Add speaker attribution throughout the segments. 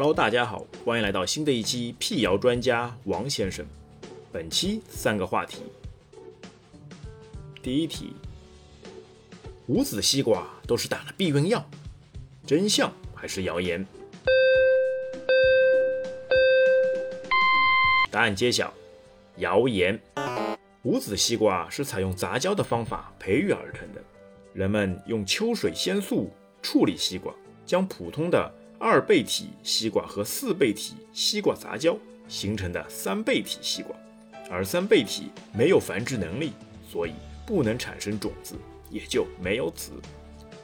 Speaker 1: Hello，大家好，欢迎来到新的一期辟谣专家王先生。本期三个话题。第一题，无籽西瓜都是打了避孕药，真相还是谣言？答案揭晓，谣言。无籽西瓜是采用杂交的方法培育而成的，人们用秋水仙素处理西瓜，将普通的二倍体西瓜和四倍体西瓜杂交形成的三倍体西瓜，而三倍体没有繁殖能力，所以不能产生种子，也就没有籽。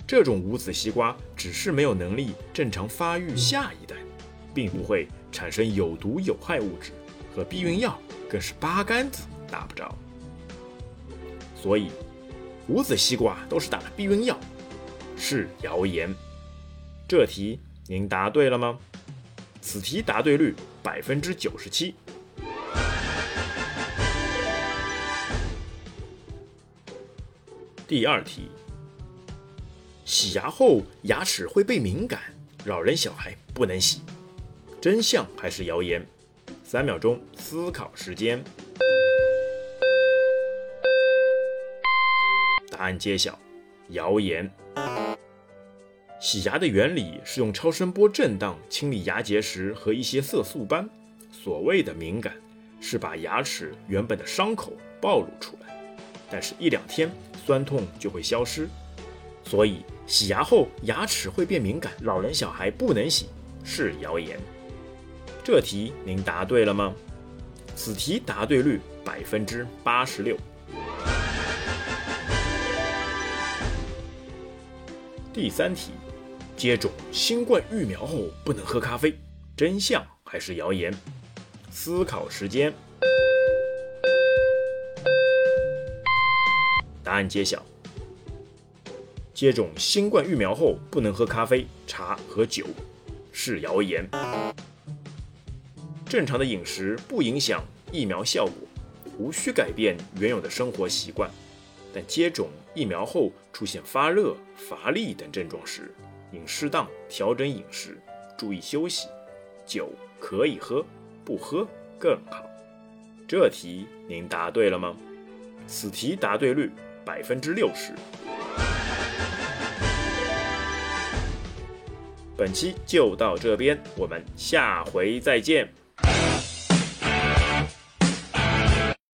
Speaker 1: 这种无籽西瓜只是没有能力正常发育下一代，并不会产生有毒有害物质，和避孕药更是八竿子打不着。所以，无籽西瓜都是打了避孕药，是谣言。这题您答对了吗？此题答对率百分之九十七。第二题，洗牙后牙齿会被敏感，老人小孩不能洗，真相还是谣言？三秒钟思考时间。答案揭晓，谣言。洗牙的原理是用超声波震荡清理牙结石和一些色素斑。所谓的敏感，是把牙齿原本的伤口暴露出来，但是一两天酸痛就会消失。所以洗牙后牙齿会变敏感，老人小孩不能洗，是谣言。这题您答对了吗？此题答对率百分之八十六。第三题。接种新冠疫苗后不能喝咖啡，真相还是谣言？思考时间。答案揭晓。接种新冠疫苗后不能喝咖啡、茶和酒，是谣言。正常的饮食不影响疫苗效果，无需改变原有的生活习惯。但接种疫苗后出现发热、乏力等症状时，应适当调整饮食，注意休息。酒可以喝，不喝更好。这题您答对了吗？此题答对率百分之六十。本期就到这边，我们下回再见。